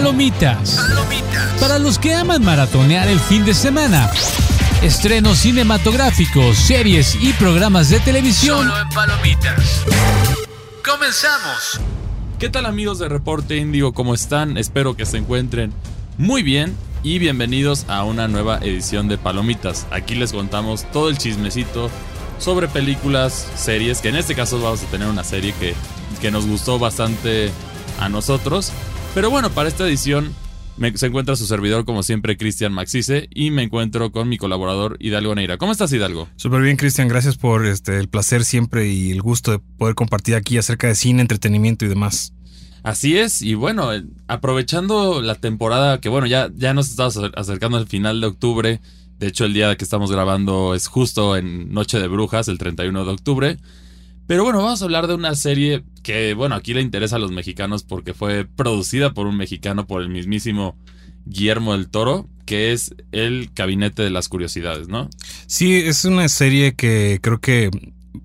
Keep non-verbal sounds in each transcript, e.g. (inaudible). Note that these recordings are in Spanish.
Palomitas. Para los que aman maratonear el fin de semana. Estrenos cinematográficos, series y programas de televisión. Solo en Palomitas. Comenzamos. ¿Qué tal amigos de Reporte Índigo? ¿Cómo están? Espero que se encuentren muy bien y bienvenidos a una nueva edición de Palomitas. Aquí les contamos todo el chismecito sobre películas, series, que en este caso vamos a tener una serie que, que nos gustó bastante a nosotros. Pero bueno, para esta edición me- se encuentra su servidor como siempre Cristian Maxice y me encuentro con mi colaborador Hidalgo Neira. ¿Cómo estás Hidalgo? Súper bien, Cristian. Gracias por este, el placer siempre y el gusto de poder compartir aquí acerca de cine, entretenimiento y demás. Así es, y bueno, eh, aprovechando la temporada que bueno, ya, ya nos estamos acer- acercando al final de octubre, de hecho el día que estamos grabando es justo en Noche de Brujas, el 31 de octubre, pero bueno, vamos a hablar de una serie que bueno, aquí le interesa a los mexicanos porque fue producida por un mexicano, por el mismísimo Guillermo del Toro, que es El Gabinete de las Curiosidades, ¿no? Sí, es una serie que creo que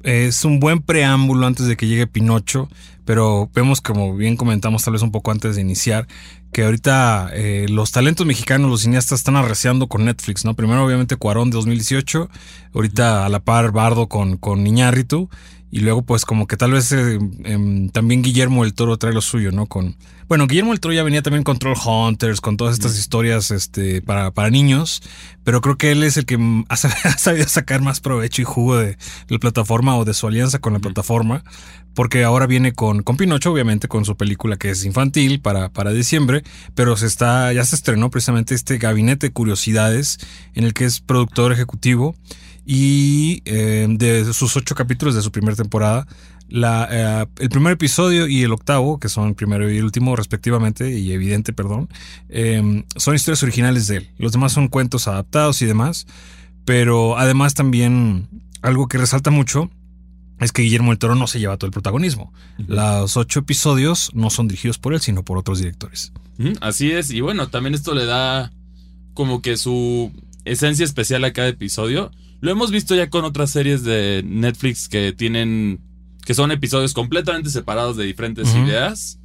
es un buen preámbulo antes de que llegue Pinocho, pero vemos como bien comentamos tal vez un poco antes de iniciar, que ahorita eh, los talentos mexicanos, los cineastas están arreciando con Netflix, ¿no? Primero obviamente Cuarón de 2018, ahorita a la par Bardo con, con Iñárritu, y luego pues como que tal vez eh, em, también Guillermo del Toro trae lo suyo, ¿no? Con, bueno, Guillermo del Toro ya venía también con Troll Hunters, con todas estas historias este, para, para niños, pero creo que él es el que (laughs) ha sabido sacar más provecho y jugo de la plataforma o de su alianza con la plataforma, porque ahora viene con, con Pinocho, obviamente, con su película que es infantil para, para diciembre, pero se está, ya se estrenó precisamente este gabinete de curiosidades en el que es productor ejecutivo y eh, de sus ocho capítulos de su primera temporada, la, eh, el primer episodio y el octavo, que son el primero y el último respectivamente, y evidente, perdón, eh, son historias originales de él. Los demás son cuentos adaptados y demás, pero además también algo que resalta mucho es que Guillermo del Toro no se lleva todo el protagonismo. Los ocho episodios no son dirigidos por él, sino por otros directores. Así es, y bueno, también esto le da como que su esencia especial a cada episodio. Lo hemos visto ya con otras series de Netflix que tienen, que son episodios completamente separados de diferentes ideas.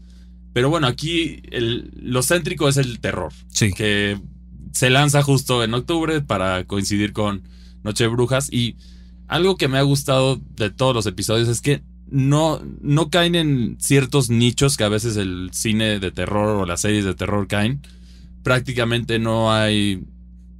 Pero bueno, aquí el- lo céntrico es el terror, Sí. que se lanza justo en octubre para coincidir con Noche de Brujas. Y algo que me ha gustado de todos los episodios es que no, no caen en ciertos nichos que a veces el cine de terror o las series de terror caen. Prácticamente no hay.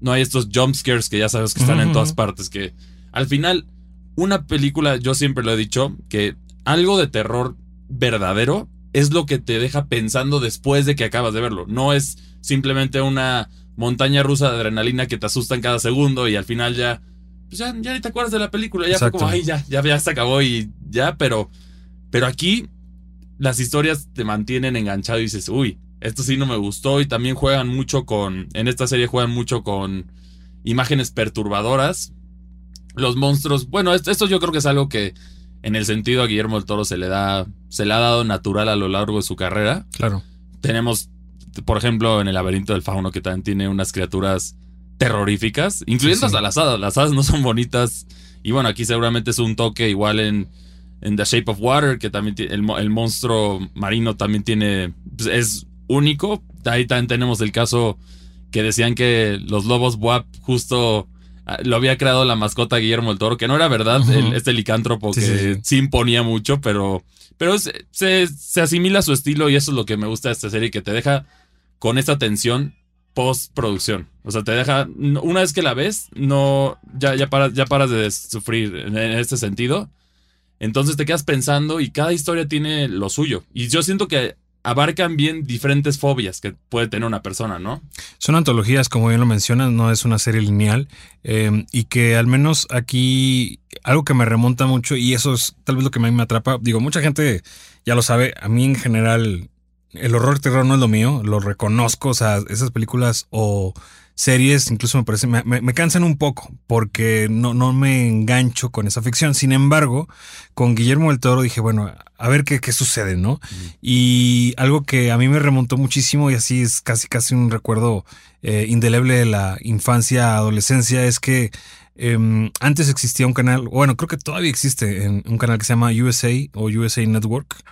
No hay estos jump scares que ya sabes que están en todas partes. Que al final, una película, yo siempre lo he dicho, que algo de terror verdadero es lo que te deja pensando después de que acabas de verlo. No es simplemente una montaña rusa de adrenalina que te asusta en cada segundo y al final ya. Pues ya, ya ni te acuerdas de la película. Ya Exacto. fue como, ay, ya, ya, ya se acabó y ya, pero. Pero aquí las historias te mantienen enganchado y dices, uy, esto sí no me gustó. Y también juegan mucho con. En esta serie juegan mucho con imágenes perturbadoras. Los monstruos. Bueno, esto, esto yo creo que es algo que en el sentido a Guillermo del Toro se le da. Se le ha dado natural a lo largo de su carrera. Claro. Tenemos, por ejemplo, en el laberinto del fauno, que también tiene unas criaturas terroríficas, incluyendo Sí, sí. hasta las hadas. Las hadas no son bonitas. Y bueno, aquí seguramente es un toque igual en, en The Shape of Water, que también el, el monstruo marino también tiene, pues, es único. Ahí también tenemos el caso que decían que los lobos WAP justo ah, lo había creado la mascota Guillermo del Toro, que no era verdad, el- este licántropo Sí, que sí, imponía mucho, pero, pero se, se, se asimila a su estilo y eso es lo que me gusta de esta serie, que te deja con esta tensión postproducción. O sea, te deja, una vez que la ves, no, ya, ya, paras, ya paras de sufrir en, en este sentido. Entonces te quedas pensando y cada historia tiene lo suyo. Y yo siento que abarcan bien diferentes fobias que puede tener una persona, ¿no? Son antologías, como bien lo mencionas, no es una serie lineal. eh, y que al menos aquí, algo que me remonta mucho, y eso es tal vez lo que a mí me atrapa. Digo, mucha gente ya lo sabe. A mí en general, el horror terror no es lo mío, lo reconozco. O sea, esas películas o series incluso me parece, me, cansan un poco porque no, no me engancho con esa ficción. Sin embargo, con Guillermo del Toro dije, bueno, a ver qué, qué sucede, ¿no? Y algo que a mí me remontó muchísimo y así es casi casi un recuerdo eh, indeleble de la infancia, adolescencia, es que eh, antes existía un canal, bueno, creo que todavía existe un canal que se llama USA o USA Network.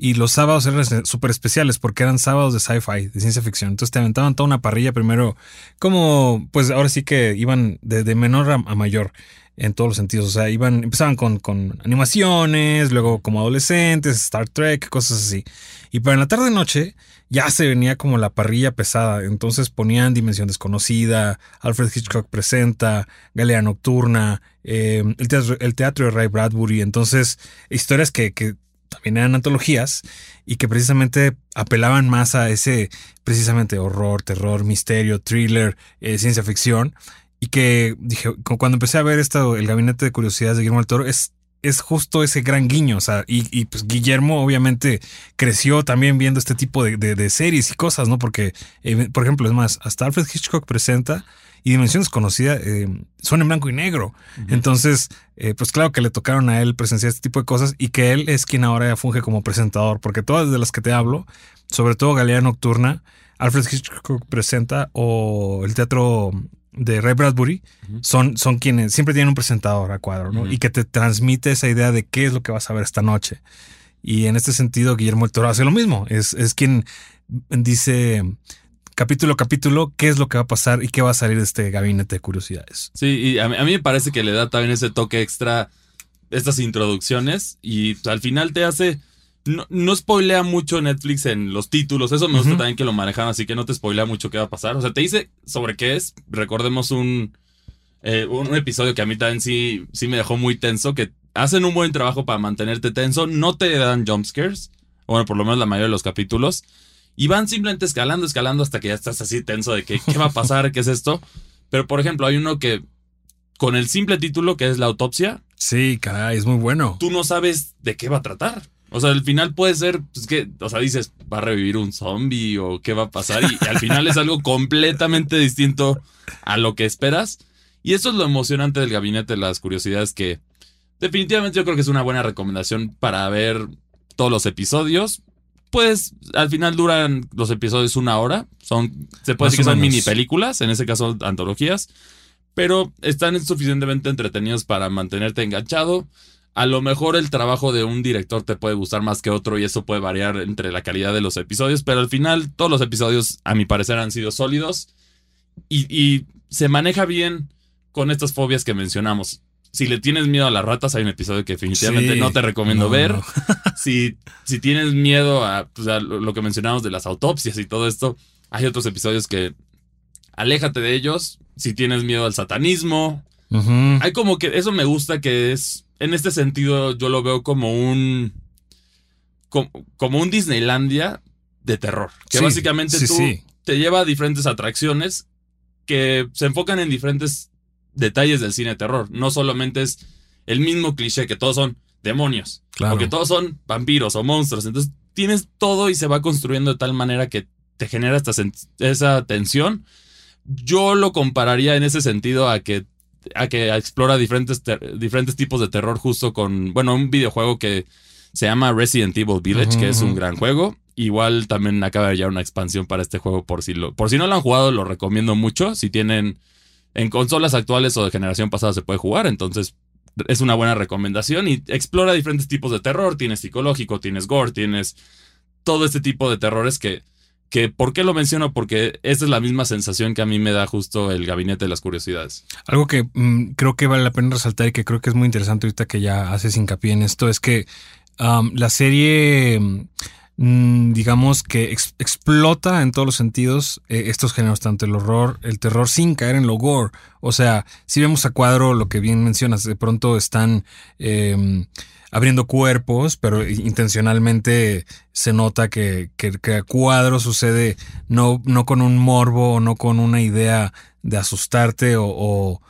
y los sábados eran súper especiales porque eran sábados de sci-fi, de ciencia ficción. Entonces te aventaban toda una parrilla primero, como pues ahora sí que iban de, menor a, mayor en todos los sentidos. O sea, iban, empezaban con, con animaciones, luego como adolescentes, Star Trek, cosas así. Y para la tarde noche ya se venía como la parrilla pesada. Entonces ponían Dimensión Desconocida, Alfred Hitchcock presenta, Galea Nocturna, eh, el, teatro, el, teatro, de Ray Bradbury. Entonces, historias que, que también eran antologías y que precisamente apelaban más a ese precisamente horror, terror, misterio, thriller, eh, ciencia ficción. Y que dije, cuando empecé a ver esto, el gabinete de curiosidades de Guillermo del Toro, es, es justo ese gran guiño. O sea, y, pues Guillermo obviamente creció también viendo este tipo de, series y cosas, ¿no? Porque, eh, por ejemplo, es más, hasta Alfred Hitchcock presenta y Dimensión Desconocida eh, son en blanco y negro. Entonces, eh, pues claro que le tocaron a él presenciar este tipo de cosas y que él es quien ahora funge como presentador, porque todas de las que te hablo, sobre todo Galea Nocturna, Alfred Hitchcock presenta o el teatro de Ray Bradbury son, son quienes siempre tienen un presentador a cuadro, ¿no? Y que te transmite esa idea de qué es lo que vas a ver esta noche. Y en este sentido, Guillermo el Toro hace lo mismo. Es, es quien dice capítulo a capítulo qué es lo que va a pasar y qué va a salir de este gabinete de curiosidades. Sí, y a mí, me parece que le da también ese toque extra estas introducciones y al final te hace... No, no spoilea mucho Netflix en los títulos, eso me gusta también que lo manejan, así que no te spoilea mucho qué va a pasar. O sea, te dice sobre qué es. Recordemos un, eh, un, episodio que a mí también sí, sí me dejó muy tenso, que hacen un buen trabajo para mantenerte tenso, no te dan jumpscares, bueno, por lo menos la mayoría de los capítulos, y van simplemente escalando, escalando hasta que ya estás así tenso de que, qué va a pasar, qué es esto. Pero, por ejemplo, hay uno que con el simple título que es la autopsia. Sí, caray, es muy bueno. Tú no sabes de qué va a tratar. O sea, al final puede ser, pues que, o sea, dices, va a revivir un zombie o qué va a pasar. Y, al final es algo completamente distinto a lo que esperas. Y eso es lo emocionante del gabinete de las curiosidades que definitivamente yo creo que es una buena recomendación para ver todos los episodios pues al final duran los episodios una hora. Son, se puede decir que son mini películas, en ese caso antologías, pero están suficientemente entretenidos para mantenerte enganchado. A lo mejor el trabajo de un director te puede gustar más que otro y eso puede variar entre la calidad de los episodios, pero al final todos los episodios a mi parecer han sido sólidos y se maneja bien con estas fobias que mencionamos si le tienes miedo a las ratas, hay un episodio que definitivamente no te recomiendo ver. (laughs) si, si tienes miedo pues, a, lo que mencionamos de las autopsias y todo esto, hay otros episodios que aléjate de ellos. Si tienes miedo al satanismo, hay como que eso me gusta que es, en este sentido yo lo veo como un, como, un Disneylandia de terror, que básicamente tú te lleva a diferentes atracciones que se enfocan en diferentes detalles del cine de terror. No solamente es el mismo cliché que todos son demonios. Claro. O que todos son vampiros o monstruos. Entonces tienes todo y se va construyendo de tal manera que te genera esta esa tensión. Yo lo compararía en ese sentido a que, a que explora diferentes, diferentes tipos de terror justo con, bueno, un videojuego que se llama Resident Evil Village, que es un gran juego. Igual también acaba de llegar una expansión para este juego por si, lo, por si no lo han jugado, lo recomiendo mucho. Si tienen en consolas actuales o de generación pasada se puede jugar, entonces es una buena recomendación y explora diferentes tipos de terror. Tienes psicológico, tienes gore, tienes todo este tipo de terrores que, que ¿por qué lo menciono? Porque esta es la misma sensación que a mí me da justo el gabinete de las curiosidades. Algo que mm, creo que vale la pena resaltar y que creo que es muy interesante ahorita que ya haces hincapié en esto es que la serie Mm, digamos que explota en todos los sentidos eh, estos géneros, tanto el horror, el terror, sin caer en lo gore. O sea, si vemos a cuadro lo que bien mencionas, de pronto están em, abriendo cuerpos, pero intencionalmente se nota que, que, a cuadro sucede no, no con un morbo o no con una idea de asustarte o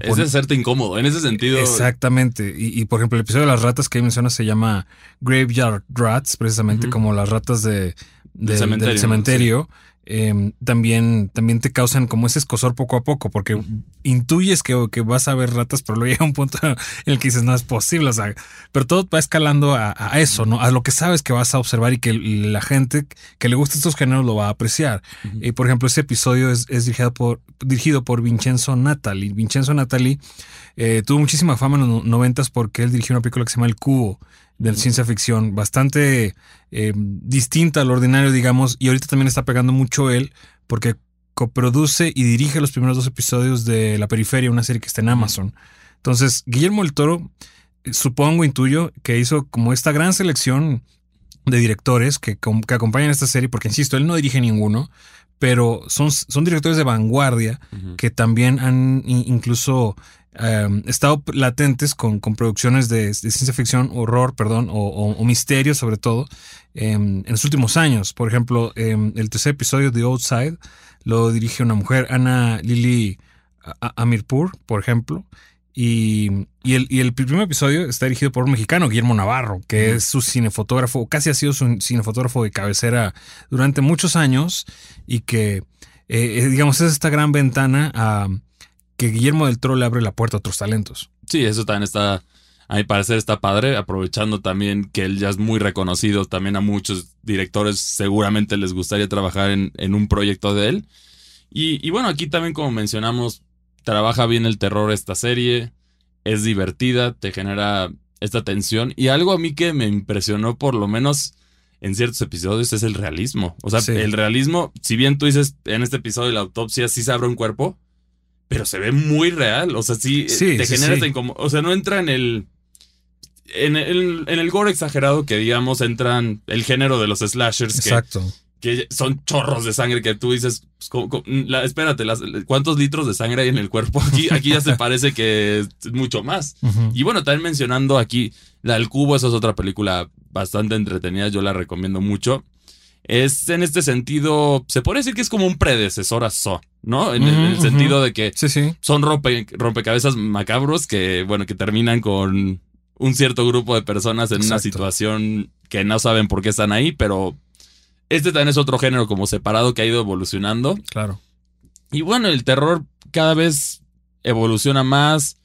es de hacerte incómodo, en ese sentido. Exactamente. Y, por ejemplo, el episodio de las ratas que ahí mencionas se llama Graveyard Rats, precisamente como las ratas de, del cementerio. Em, también, también te causan como ese escosor poco a poco, porque intuyes que, que vas a ver ratas, pero luego llega un punto (laughs) en el que dices, no es posible, o sea, pero todo va escalando a, a eso, ¿no? A lo que sabes que vas a observar y que la gente que le gusta estos géneros lo va a apreciar. Y por ejemplo, ese episodio es, es dirigido, por, dirigido por Vincenzo Natali. Vincenzo Natali eh, tuvo muchísima fama en los noventas porque él dirigió una película que se llama El Cubo de ciencia ficción, bastante eh, distinta al ordinario, digamos, y ahorita también está pegando mucho él porque coproduce y dirige los primeros dos episodios de La Periferia, una serie que está en Amazon. Entonces, Guillermo el Toro, eh, supongo, intuyo, que hizo como esta gran selección de directores que, que acompañan esta serie, porque insisto, él no dirige ninguno, pero son, son directores de vanguardia que también han incluso Em, estado latentes con, con producciones de, ciencia ficción, horror, perdón, o, misterio sobre todo, em, en los últimos años. Por ejemplo, em, el tercer episodio de Outside lo dirige una mujer, Ana Lili Amirpur, por ejemplo. Y, el, y, el, primer episodio está dirigido por un mexicano, Guillermo Navarro, que es su cinefotógrafo, casi ha sido su cinefotógrafo de cabecera durante muchos años y que, eh, eh, digamos, es esta gran ventana a que Guillermo del Toro le abre la puerta a otros talentos. Sí, eso también está, a mi parecer está padre, aprovechando también que él ya es muy reconocido, también a muchos directores seguramente les gustaría trabajar en, un proyecto de él. Y, bueno, aquí también como mencionamos, trabaja bien el terror esta serie, es divertida, te genera esta tensión y algo a mí que me impresionó por lo menos en ciertos episodios es el realismo. O sea, el realismo, si bien tú dices en este episodio de la autopsia sí se abre un cuerpo, pero se ve muy real. O sea, sí, eh, te genera sí. O sea, no entra en el, en el. En el gore exagerado que, digamos, entran el género de los slashers. Exacto. Que, son chorros de sangre que tú dices, pues, la, espérate, ¿cuántos litros de sangre hay en el cuerpo? (laughs) Aquí, aquí ya se parece que es mucho más. Y bueno, también mencionando aquí, la del cubo, esa es otra película bastante entretenida, yo la recomiendo mucho. Es en este sentido, se puede decir que es como un predecesor a So. ¿No? En, el sentido de que son rompe, rompecabezas macabros que, bueno, que terminan con un cierto grupo de personas en una situación que no saben por qué están ahí, pero este también es otro género como separado que ha ido evolucionando. Claro. Y bueno, el terror cada vez evoluciona más,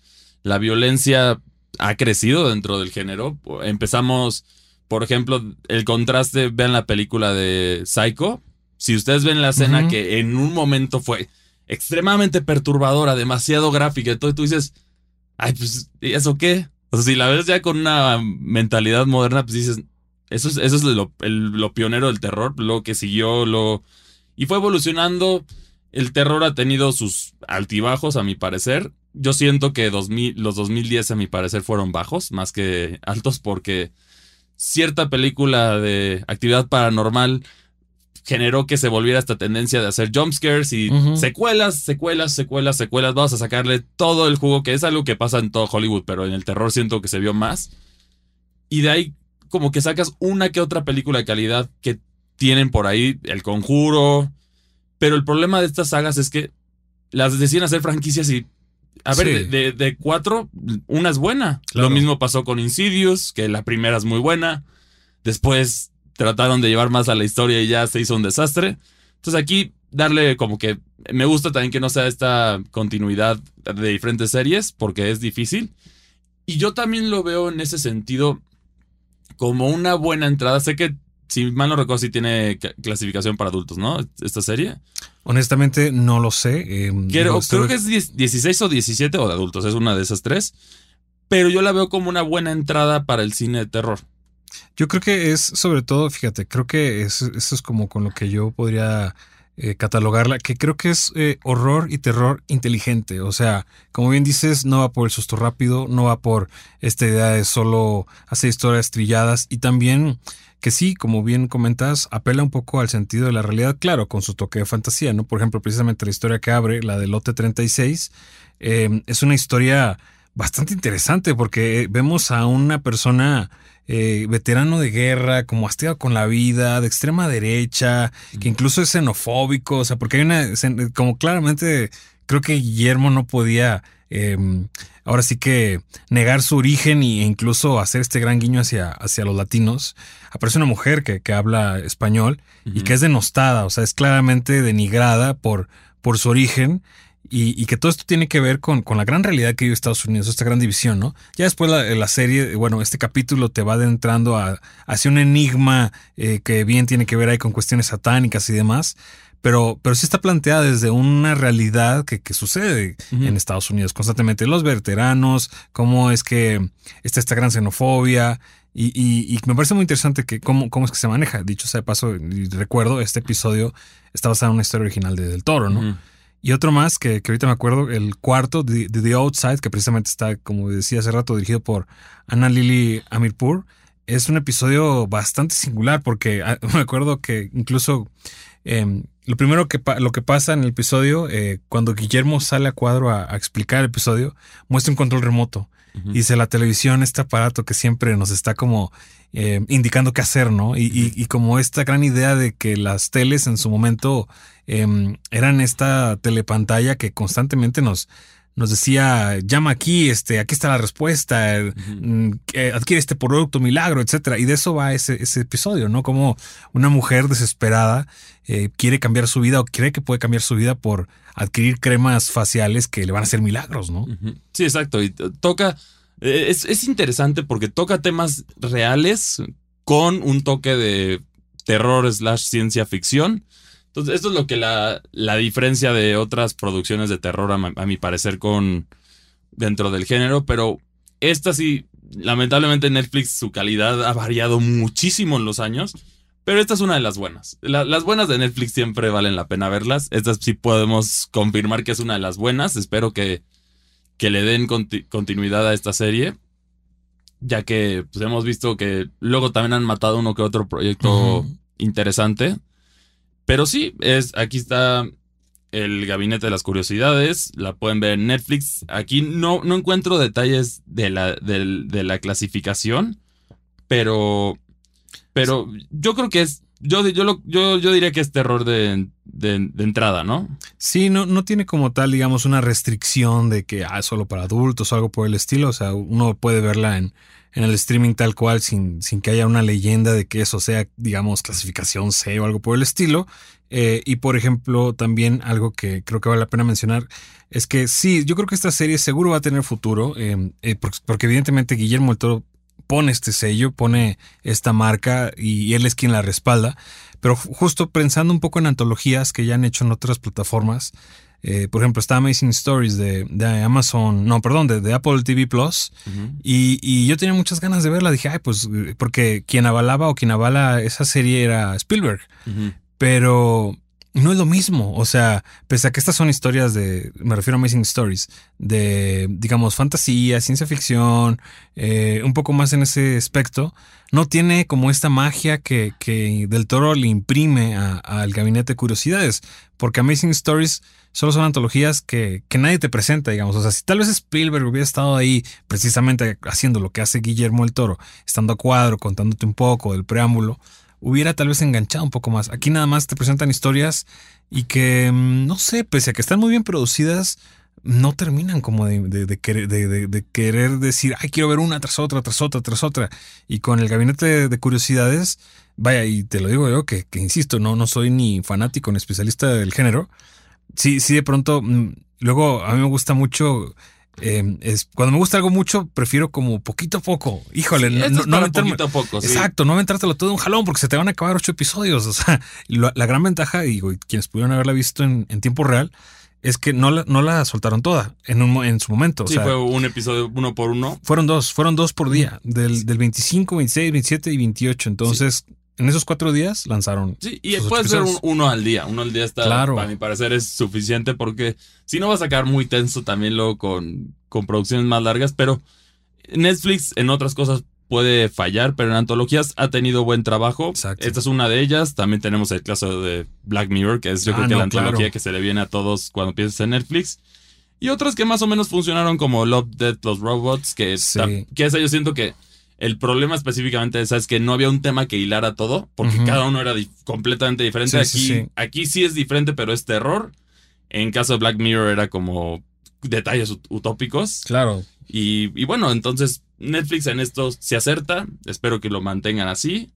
la violencia ha crecido dentro del género. Empezamos, por ejemplo, el contraste, vean la película de Psycho, si ustedes ven la escena que en un momento fue extremadamente perturbadora, demasiado gráfica, entonces tú dices, ay, pues, ¿y eso qué? O sea, si la ves ya con una mentalidad moderna, pues dices, eso es, eso es lo, lo pionero del terror, lo que siguió, lo... Y fue evolucionando. El terror ha tenido sus altibajos, a mi parecer. Yo siento que 2000, los 2010, a mi parecer, fueron bajos, más que altos, porque cierta película de actividad paranormal generó que se volviera esta tendencia de hacer jumpscares y secuelas, secuelas, secuelas, secuelas. Vamos a sacarle todo el jugo, que es algo que pasa en todo Hollywood, pero en el terror siento que se vio más. Y de ahí como que sacas una que otra película de calidad que tienen por ahí El Conjuro. Pero el problema de estas sagas es que las deciden hacer franquicias y... A ver, de, cuatro, una es buena. Lo mismo pasó con Insidious, que la primera es muy buena. Después trataron de llevar más a la historia y ya se hizo un desastre. Entonces aquí darle como que me gusta también que no sea esta continuidad de diferentes series porque es difícil. Y yo también lo veo en ese sentido como una buena entrada. Sé que, si mal no recuerdo, si tiene clasificación para adultos, ¿no? Esta serie. Honestamente, no lo sé. Em, creo, creo que es 16 o 17 o de adultos, es una de esas tres. Pero yo la veo como una buena entrada para el cine de terror. Yo creo que es sobre todo, fíjate, creo que eso, es como con lo que yo podría eh, catalogarla, que creo que es eh, horror y terror inteligente. O sea, como bien dices, no va por el susto rápido, no va por esta idea de solo hacer historias trilladas y también que sí, como bien comentas, apela un poco al sentido de la realidad, claro, con su toque de fantasía, ¿no? Por ejemplo, precisamente la historia que abre, la de Lote 36, eh, es una historia bastante interesante porque vemos a una persona eh, veterano de guerra, como hastiado con la vida, de extrema derecha, que incluso es xenofóbico, o sea, porque hay una, como claramente creo que Guillermo no podía em, ahora sí que negar su origen e incluso hacer este gran guiño hacia, hacia los latinos. Aparece una mujer que, que habla español y que es denostada, o sea, es claramente denigrada por, por su origen. Y, que todo esto tiene que ver con, con, la gran realidad que vive Estados Unidos, esta gran división, ¿no? Ya después la, la serie, bueno, este capítulo te va adentrando a, hacia un enigma eh, que bien tiene que ver ahí con cuestiones satánicas y demás pero, pero sí está planteada desde una realidad que, sucede en Estados Unidos constantemente. Los veteranos, cómo es que está esta gran xenofobia. Y, me parece muy interesante que cómo, cómo es que se maneja. Dicho sea de paso, y recuerdo, este episodio está basado en una historia original de Del Toro, ¿no? Y otro más que, ahorita me acuerdo, el cuarto de, The Outside, que precisamente está, como decía hace rato, dirigido por Anna Lily Amirpur. Es un episodio bastante singular porque ah, (laughs) me acuerdo que incluso Em, lo primero que, lo que pasa en el episodio, eh, cuando Guillermo sale a cuadro a, explicar el episodio, muestra un control remoto. Dice la televisión, este aparato que siempre nos está como eh, indicando qué hacer, ¿no? Y, como esta gran idea de que las teles en su momento em, eran esta telepantalla que constantemente nos, nos decía, llama aquí, este, aquí está la respuesta, mm, adquiere este producto milagro, etcétera. Y de eso va ese, ese episodio, ¿no? Como una mujer desesperada eh, quiere cambiar su vida o cree que puede cambiar su vida por adquirir cremas faciales que le van a hacer milagros, ¿no? Sí, exacto. Y toca, eh, es, es interesante porque toca temas reales con un toque de terror slash ciencia ficción entonces, esto es lo que la, la diferencia de otras producciones de terror, a, mi parecer, con dentro del género, pero esta sí, lamentablemente Netflix, su calidad ha variado muchísimo en los años. Pero esta es una de las buenas. las buenas de Netflix siempre valen la pena verlas. Estas sí podemos confirmar que es una de las buenas. Espero que, que le den continuidad a esta serie. Ya que pues, hemos visto que luego también han matado uno que otro proyecto interesante. Pero sí, es, aquí está el Gabinete de las Curiosidades. La pueden ver en Netflix. Aquí no, no encuentro detalles de la, de, la clasificación. Pero. Pero yo creo que es. Yo, yo, yo, yo diría que es terror de, de, entrada, ¿no? Sí, no, no tiene como tal, digamos, una restricción de que ah, es solo para adultos o algo por el estilo. O sea, uno puede verla en, en el streaming tal cual sin, sin que haya una leyenda de que eso sea, digamos, clasificación C o algo por el estilo. Eh, y por ejemplo, también algo que creo que vale la pena mencionar es que sí, yo creo que esta serie seguro va a tener futuro, em, eh, porque, evidentemente Guillermo el Toro pone este sello, pone esta marca y, él es quien la respalda. Pero justo pensando un poco en antologías que ya han hecho en otras plataformas, eh, por ejemplo, está Amazing Stories de, Amazon, no, perdón, de, Apple TV Plus. y, yo tenía muchas ganas de verla. Dije, ay, pues, porque quien avalaba o quien avala esa serie era Spielberg. Pero no es lo mismo. O sea, pese a que estas son historias de, me refiero a Amazing Stories, de, digamos, fantasía, ciencia ficción, eh, un poco más en ese aspecto, no tiene como esta magia que, que Del Toro le imprime al gabinete de curiosidades. Porque Amazing Stories solo son antologías que, que, nadie te presenta, digamos. O sea, si tal vez Spielberg hubiera estado ahí precisamente haciendo lo que hace Guillermo el Toro, estando a cuadro, contándote un poco del preámbulo, hubiera tal vez enganchado un poco más. Aquí nada más te presentan historias y que, mm, no sé, pese a que están muy bien producidas, no terminan como de, querer, decir, ay, quiero ver una tras otra, tras otra, tras otra. Y con el gabinete de curiosidades, vaya, y te lo digo yo, que, que insisto, no, no soy ni fanático ni especialista del género, sí, sí, de pronto, mm, luego a mí me gusta mucho. Em, es, cuando me gusta algo mucho, prefiero como poquito a poco. Híjole, no, no, poquito a poco. Exacto, no aventártelo todo de un jalón porque se te van a acabar ocho episodios. (laughs) O sea, la, gran ventaja, digo, y quienes pudieron haberla visto en, tiempo real, es que no la, no la soltaron toda en, un, en su momento. Sí, fue un episodio uno por uno. Fueron dos, fueron dos por día, del, del 25, 26, 27 y 28. Entonces, en esos cuatro días lanzaron. Sí, y puede ser uno al día. Uno al día está, claro. a mi parecer, es suficiente porque si no va a sacar muy tenso también luego con, con producciones más largas. Pero Netflix en otras cosas puede fallar, pero en antologías ha tenido buen trabajo. Esta es una de ellas. También tenemos el caso de Black Mirror, que es yo ah, creo que la antología que se le viene a todos cuando piensas en Netflix. Y otras que más o menos funcionaron como Love, Death, Los Robots, que, que esa yo siento que El problema específicamente esa es que no había un tema que hilara todo, porque cada uno era di- completamente diferente. Sí, aquí, sí, sí. aquí sí es diferente, pero es terror. En caso de Black Mirror era como detalles ut- utópicos. Claro. Y, y bueno, entonces Netflix en esto se acerta. Espero que lo mantengan así.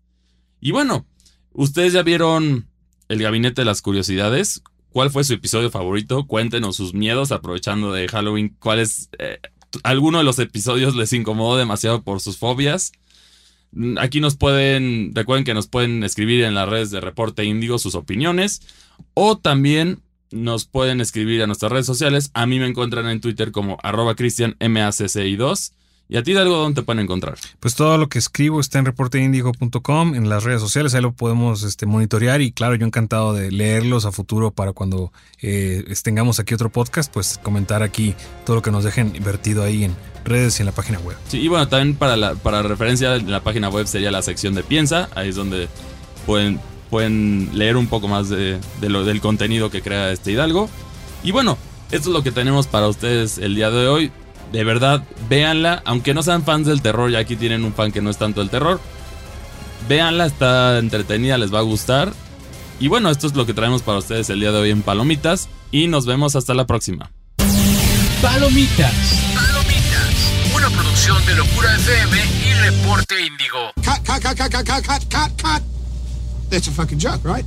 Y bueno, ustedes ya vieron El Gabinete de las Curiosidades. ¿Cuál fue su episodio favorito? Cuéntenos sus miedos aprovechando de Halloween. ¿Cuál es... eh, ¿Alguno de los episodios les incomodó demasiado por sus fobias? Aquí nos pueden, recuerden que nos pueden escribir en las redes de Reporte Índigo sus opiniones o también nos pueden escribir a nuestras redes sociales. A mí me encuentran en Twitter como arroba cristianmacci2 y a ti de algo dónde te pueden encontrar. Pues todo lo que escribo está en reporteindigo.com, en las redes sociales, ahí lo podemos este, monitorear y claro, yo encantado de leerlos a futuro para cuando eh, tengamos aquí otro podcast, pues comentar aquí todo lo que nos dejen vertido ahí en redes y en la página web. Sí, y bueno, también para, la, para referencia en la página web sería la sección de Piensa, ahí es donde pueden, pueden leer un poco más de, de lo, del contenido que crea este Hidalgo. Y bueno, esto es lo que tenemos para ustedes el día de hoy de verdad, véanla. Aunque no sean fans del terror, ya aquí tienen un fan que no es tanto del terror. Véanla, está entretenida, les va a gustar. Y bueno, esto es lo que traemos para ustedes el día de hoy en Palomitas. Y nos vemos hasta la próxima. Palomitas. Palomitas. Una producción de Locura FM y Reporte Índigo. Cut, cut, cut, cut, cut, cut, cut, cut. That's a fucking joke, right?